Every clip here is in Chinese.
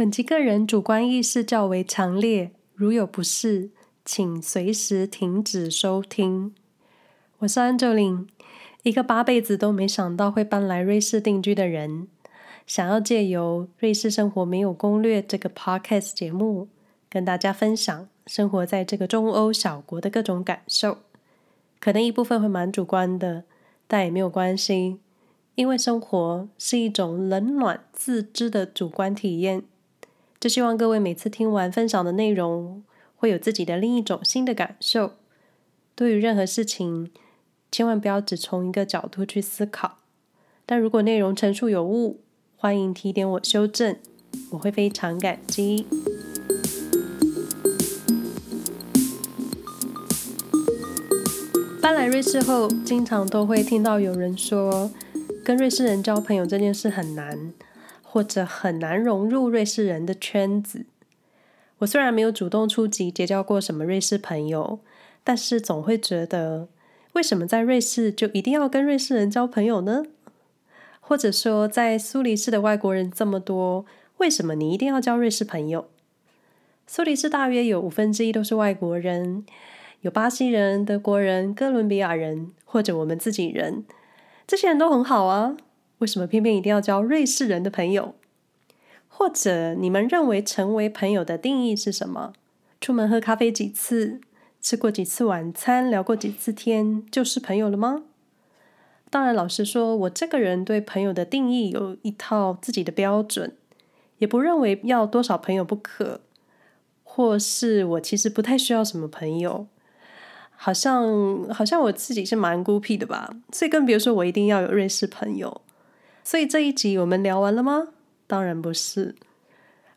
本集个人主观意识较为强烈，如有不适，请随时停止收听。我是安哲林，一个八辈子都没想到会搬来瑞士定居的人，想要借由《瑞士生活没有攻略》这个 podcast 节目，跟大家分享生活在这个中欧小国的各种感受。可能一部分会蛮主观的，但也没有关系，因为生活是一种冷暖自知的主观体验。就希望各位每次听完分享的内容，会有自己的另一种新的感受。对于任何事情，千万不要只从一个角度去思考。但如果内容陈述有误，欢迎提点我修正，我会非常感激。搬来瑞士后，经常都会听到有人说，跟瑞士人交朋友这件事很难。或者很难融入瑞士人的圈子。我虽然没有主动出击结交过什么瑞士朋友，但是总会觉得，为什么在瑞士就一定要跟瑞士人交朋友呢？或者说，在苏黎世的外国人这么多，为什么你一定要交瑞士朋友？苏黎世大约有五分之一都是外国人，有巴西人、德国人、哥伦比亚人，或者我们自己人，这些人都很好啊。为什么偏偏一定要交瑞士人的朋友？或者你们认为成为朋友的定义是什么？出门喝咖啡几次，吃过几次晚餐，聊过几次天，就是朋友了吗？当然，老实说，我这个人对朋友的定义有一套自己的标准，也不认为要多少朋友不可，或是我其实不太需要什么朋友。好像好像我自己是蛮孤僻的吧，所以更别说我一定要有瑞士朋友。所以这一集我们聊完了吗？当然不是。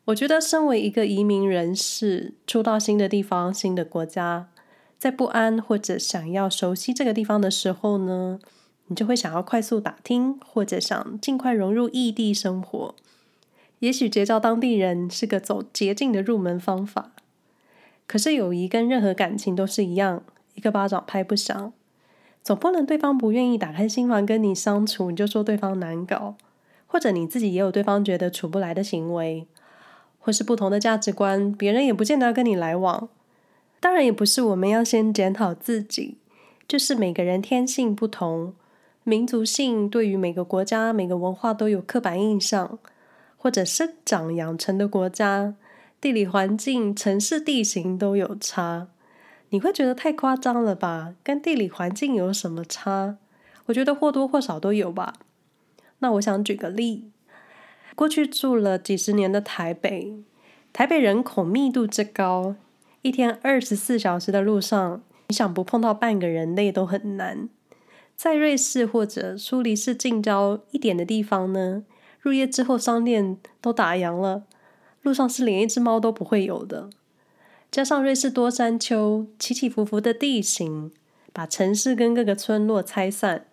我觉得身为一个移民人士，初到新的地方、新的国家，在不安或者想要熟悉这个地方的时候呢，你就会想要快速打听，或者想尽快融入异地生活。也许结交当地人是个走捷径的入门方法。可是友谊跟任何感情都是一样，一个巴掌拍不响。总不能对方不愿意打开心房跟你相处，你就说对方难搞，或者你自己也有对方觉得处不来的行为，或是不同的价值观，别人也不见得要跟你来往。当然，也不是我们要先检讨自己，就是每个人天性不同，民族性对于每个国家、每个文化都有刻板印象，或者生长养成的国家、地理环境、城市地形都有差。你会觉得太夸张了吧？跟地理环境有什么差？我觉得或多或少都有吧。那我想举个例，过去住了几十年的台北，台北人口密度之高，一天二十四小时的路上，你想不碰到半个人类都很难。在瑞士或者苏黎世近郊一点的地方呢，入夜之后商店都打烊了，路上是连一只猫都不会有的。加上瑞士多山丘、起起伏伏的地形，把城市跟各个村落拆散，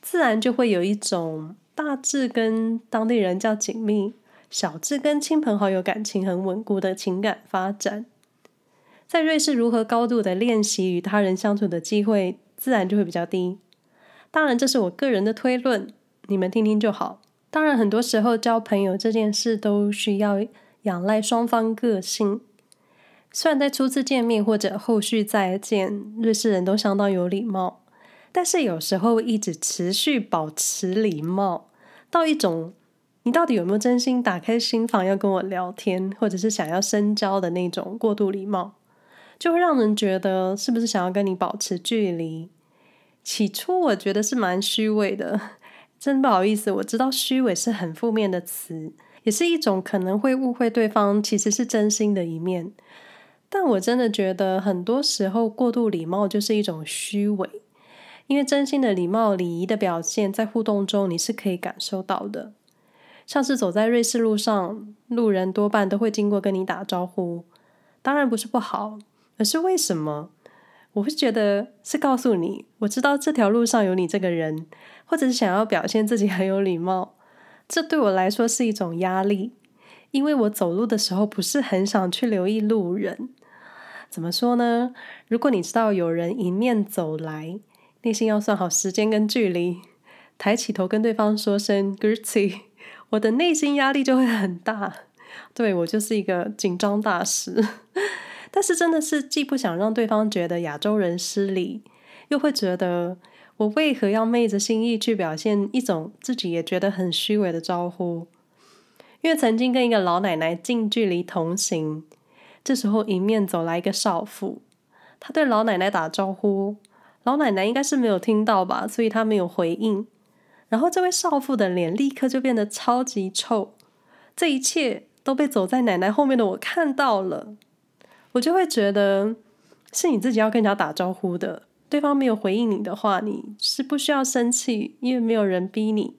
自然就会有一种大致跟当地人较紧密，小至跟亲朋好友感情很稳固的情感发展。在瑞士，如何高度的练习与他人相处的机会，自然就会比较低。当然，这是我个人的推论，你们听听就好。当然，很多时候交朋友这件事都需要仰赖双方个性。虽然在初次见面或者后续再见，瑞士人都相当有礼貌，但是有时候一直持续保持礼貌，到一种你到底有没有真心打开心房要跟我聊天，或者是想要深交的那种过度礼貌，就会让人觉得是不是想要跟你保持距离。起初我觉得是蛮虚伪的，真不好意思，我知道虚伪是很负面的词，也是一种可能会误会对方其实是真心的一面。但我真的觉得，很多时候过度礼貌就是一种虚伪，因为真心的礼貌、礼仪的表现，在互动中你是可以感受到的。像是走在瑞士路上，路人多半都会经过跟你打招呼，当然不是不好，而是为什么？我会觉得是告诉你，我知道这条路上有你这个人，或者是想要表现自己很有礼貌，这对我来说是一种压力，因为我走路的时候不是很想去留意路人。怎么说呢？如果你知道有人迎面走来，内心要算好时间跟距离，抬起头跟对方说声 “Grüezi”，我的内心压力就会很大，对，我就是一个紧张大师。但是真的是既不想让对方觉得亚洲人失礼，又会觉得我为何要昧着心意去表现一种自己也觉得很虚伪的招呼？因为曾经跟一个老奶奶近距离同行，这时候迎面走来一个少妇，她对老奶奶打招呼，老奶奶应该是没有听到吧，所以她没有回应。然后这位少妇的脸立刻就变得超级臭，这一切都被走在奶奶后面的我看到了，我就会觉得是你自己要跟人家打招呼的，对方没有回应你的话，你是不需要生气，因为没有人逼你。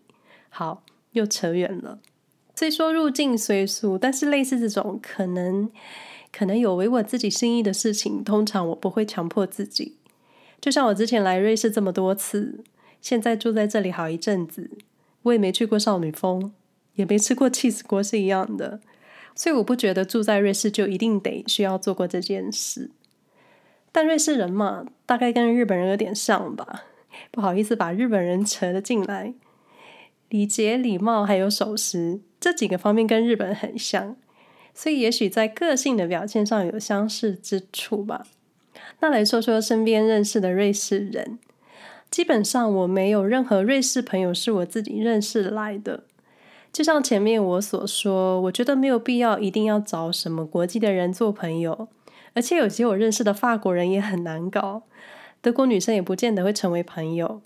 好，又扯远了。虽说入境随俗，但是类似这种可能可能有违我自己心意的事情，通常我不会强迫自己。就像我之前来瑞士这么多次，现在住在这里好一阵子，我也没去过少女峰，也没吃过起司锅是一样的，所以我不觉得住在瑞士就一定得需要做过这件事。但瑞士人嘛，大概跟日本人有点像吧，不好意思把日本人扯了进来。礼节、礼貌还有守时这几个方面跟日本很像，所以也许在个性的表现上有相似之处吧。那来说说身边认识的瑞士人，基本上我没有任何瑞士朋友是我自己认识来的。就像前面我所说，我觉得没有必要一定要找什么国籍的人做朋友，而且有些我认识的法国人也很难搞，德国女生也不见得会成为朋友。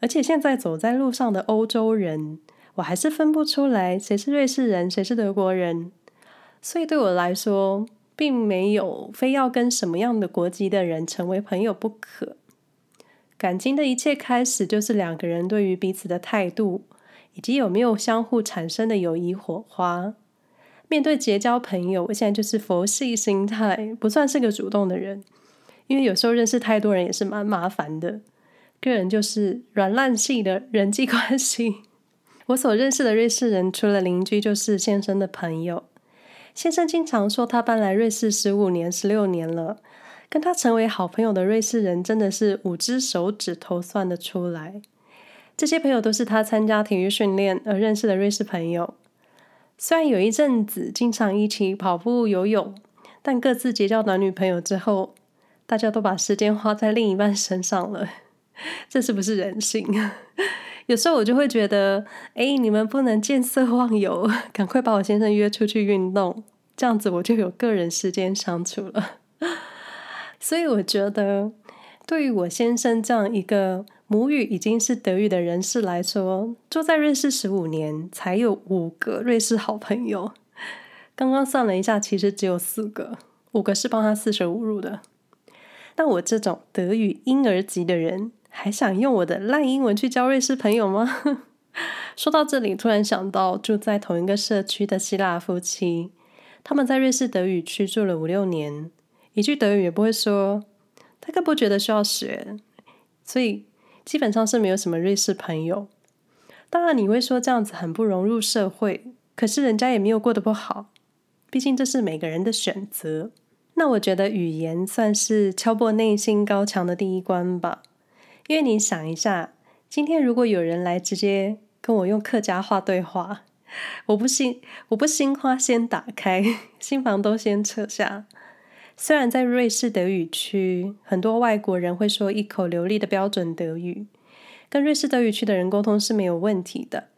而且现在走在路上的欧洲人，我还是分不出来谁是瑞士人，谁是德国人。所以对我来说，并没有非要跟什么样的国籍的人成为朋友不可。感情的一切开始，就是两个人对于彼此的态度，以及有没有相互产生的友谊火花。面对结交朋友，我现在就是佛系心态，不算是个主动的人，因为有时候认识太多人也是蛮麻烦的。个人就是软烂系的人际关系。我所认识的瑞士人，除了邻居，就是先生的朋友。先生经常说，他搬来瑞士十五年、十六年了，跟他成为好朋友的瑞士人，真的是五只手指头算得出来。这些朋友都是他参加体育训练而认识的瑞士朋友。虽然有一阵子经常一起跑步、游泳，但各自结交男女朋友之后，大家都把时间花在另一半身上了。这是不是人性？有时候我就会觉得，哎，你们不能见色忘友，赶快把我先生约出去运动，这样子我就有个人时间相处了。所以我觉得，对于我先生这样一个母语已经是德语的人士来说，住在瑞士十五年，才有五个瑞士好朋友。刚刚算了一下，其实只有四个，五个是帮他四舍五入的。但我这种德语婴儿级的人，还想用我的烂英文去交瑞士朋友吗？说到这里，突然想到住在同一个社区的希腊夫妻，他们在瑞士德语区住了五六年，一句德语也不会说，他更不觉得需要学，所以基本上是没有什么瑞士朋友。当然，你会说这样子很不融入社会，可是人家也没有过得不好，毕竟这是每个人的选择。那我觉得语言算是敲破内心高墙的第一关吧，因为你想一下，今天如果有人来直接跟我用客家话对话，我不心我不心花先打开，心房都先撤下。虽然在瑞士德语区，很多外国人会说一口流利的标准德语，跟瑞士德语区的人沟通是没有问题的，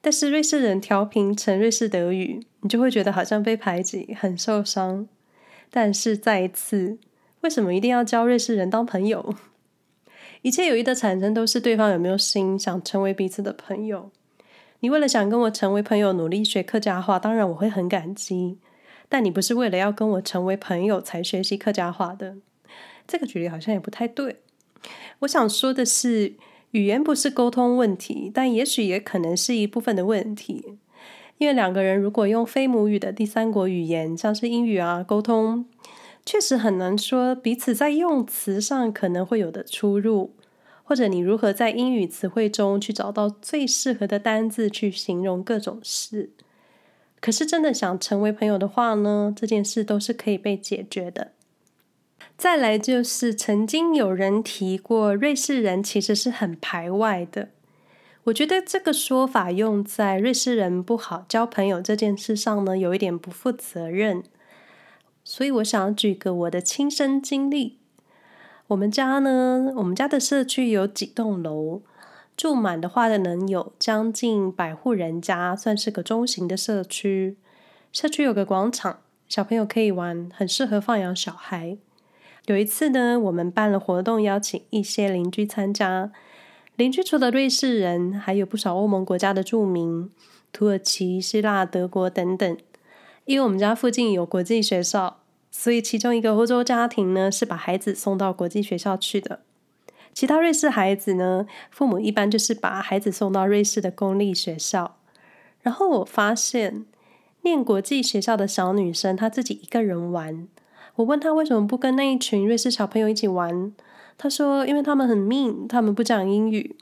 但是瑞士人调频成瑞士德语，你就会觉得好像被排挤，很受伤。但是再一次，为什么一定要交瑞士人当朋友？一切友谊的产生都是对方有没有心想成为彼此的朋友。你为了想跟我成为朋友，努力学客家话，当然我会很感激。但你不是为了要跟我成为朋友才学习客家话的。这个举例好像也不太对。我想说的是，语言不是沟通问题，但也许也可能是一部分的问题。因为两个人如果用非母语的第三国语言，像是英语啊，沟通，确实很难说彼此在用词上可能会有的出入，或者你如何在英语词汇中去找到最适合的单字去形容各种事。可是真的想成为朋友的话呢，这件事都是可以被解决的。再来就是曾经有人提过，瑞士人其实是很排外的。我觉得这个说法用在瑞士人不好交朋友这件事上呢，有一点不负责任。所以我想举个我的亲身经历。我们家呢，我们家的社区有几栋楼，住满的话的能有将近百户人家，算是个中型的社区。社区有个广场，小朋友可以玩，很适合放养小孩。有一次呢，我们办了活动，邀请一些邻居参加。邻居除了瑞士人，还有不少欧盟国家的住民，土耳其、希腊、德国等等。因为我们家附近有国际学校。所以，其中一个欧洲家庭呢，是把孩子送到国际学校去的。其他瑞士孩子呢，父母一般就是把孩子送到瑞士的公立学校。然后我发现，念国际学校的小女生她自己一个人玩。我问她为什么不跟那一群瑞士小朋友一起玩，她说因为他们很 mean，他们不讲英语。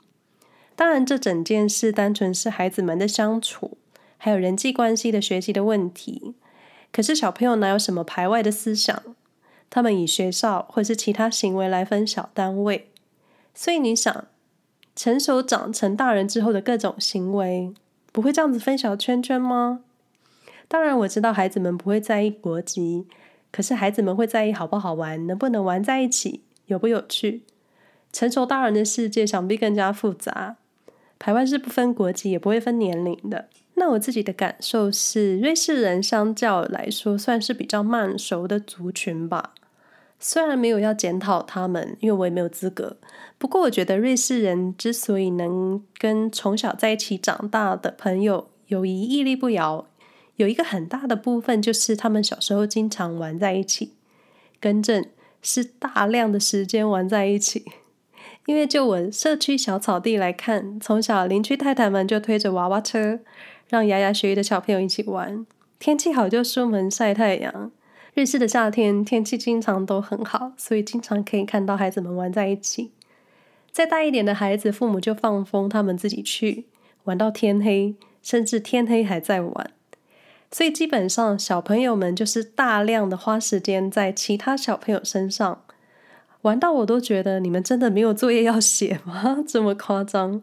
当然，这整件事单纯是孩子们的相处，还有人际关系的学习的问题。可是小朋友哪有什么排外的思想？他们以学校或是其他行为来分小单位，所以你想，成熟长成大人之后的各种行为，不会这样子分小圈圈吗？当然我知道孩子们不会在意国籍，可是孩子们会在意好不好玩，能不能玩在一起，有不有趣。成熟大人的世界想必更加复杂，排外是不分国籍，也不会分年龄的。那我自己的感受是，瑞士人相较来说算是比较慢熟的族群吧。虽然没有要检讨他们，因为我也没有资格。不过我觉得瑞士人之所以能跟从小在一起长大的朋友友谊屹立不摇，有一个很大的部分就是他们小时候经常玩在一起。更正，是大量的时间玩在一起。因为就我社区小草地来看，从小邻居太太们就推着娃娃车。让牙牙学语的小朋友一起玩，天气好就出门晒太阳。瑞士的夏天天气经常都很好，所以经常可以看到孩子们玩在一起。再大一点的孩子，父母就放风，他们自己去玩到天黑，甚至天黑还在玩。所以基本上小朋友们就是大量的花时间在其他小朋友身上，玩到我都觉得你们真的没有作业要写吗？这么夸张？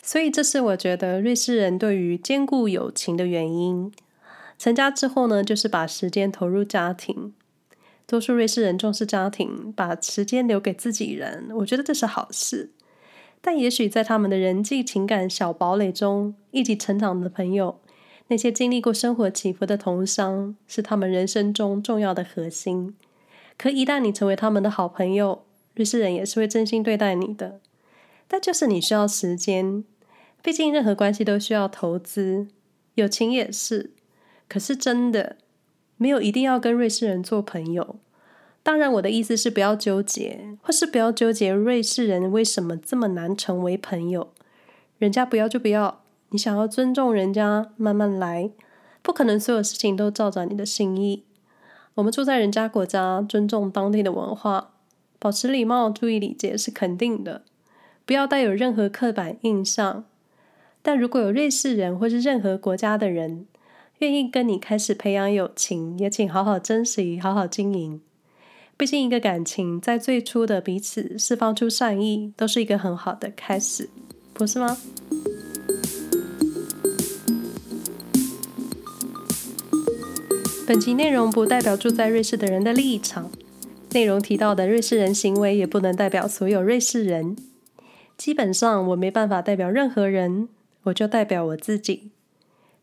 所以，这是我觉得瑞士人对于坚固友情的原因。成家之后呢，就是把时间投入家庭。多数瑞士人重视家庭，把时间留给自己人，我觉得这是好事。但也许在他们的人际情感小堡垒中，一起成长的朋友，那些经历过生活起伏的同乡，是他们人生中重要的核心。可一旦你成为他们的好朋友，瑞士人也是会真心对待你的。但就是你需要时间。毕竟，任何关系都需要投资，友情也是。可是，真的没有一定要跟瑞士人做朋友。当然，我的意思是不要纠结，或是不要纠结瑞士人为什么这么难成为朋友。人家不要就不要，你想要尊重人家，慢慢来。不可能所有事情都照着你的心意。我们住在人家国家，尊重当地的文化，保持礼貌，注意礼节是肯定的。不要带有任何刻板印象。但如果有瑞士人或是任何国家的人愿意跟你开始培养友情，也请好好珍惜，好好经营。毕竟一个感情在最初的彼此释放出善意，都是一个很好的开始，不是吗？本集内容不代表住在瑞士的人的立场，内容提到的瑞士人行为也不能代表所有瑞士人。基本上我没办法代表任何人。我就代表我自己。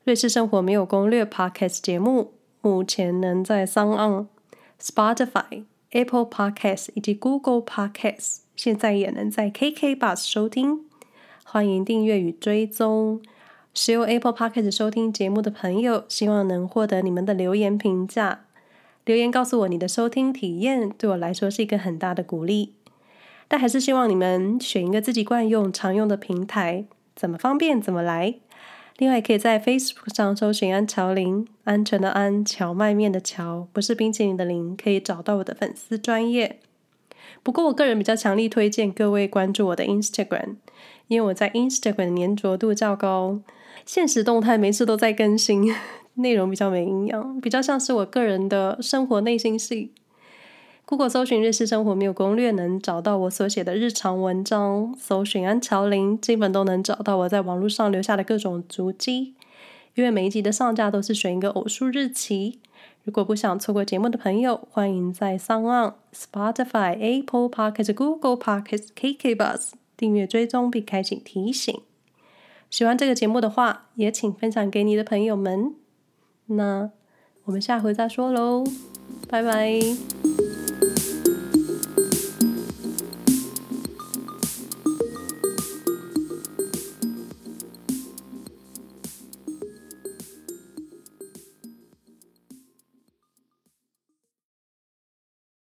瑞士生活没有攻略 Podcast 节目，目前能在 SoundOn、Spotify、Apple Podcasts 以及 Google Podcasts，现在也能在 KK Bus 收听。欢迎订阅与追踪。使用 Apple Podcasts 收听节目的朋友，希望能获得你们的留言评价。留言告诉我你的收听体验，对我来说是一个很大的鼓励。但还是希望你们选一个自己惯用、常用的平台。怎么方便怎么来。另外，可以在 Facebook 上搜寻“安乔林”，安全的安，荞麦面的蕎，不是冰淇淋的淋，可以找到我的粉丝专业。不过，我个人比较强力推荐各位关注我的 Instagram，因为我在 Instagram 的粘着度较高，现实动态每次都在更新，内容比较没营养，比较像是我个人的生活内心戏。Google 搜寻“日式生活没有攻略”，能找到我所写的日常文章；搜寻“安乔琳”，基本都能找到我在网络上留下的各种足迹。因为每一集的上架都是选一个偶数日期。如果不想错过节目的朋友，欢迎在 Sound、Spotify、Apple Podcasts、Google Podcasts、KK Bus 订阅追踪并开启提醒。喜欢这个节目的话，也请分享给你的朋友们。那我们下回再说喽，拜拜。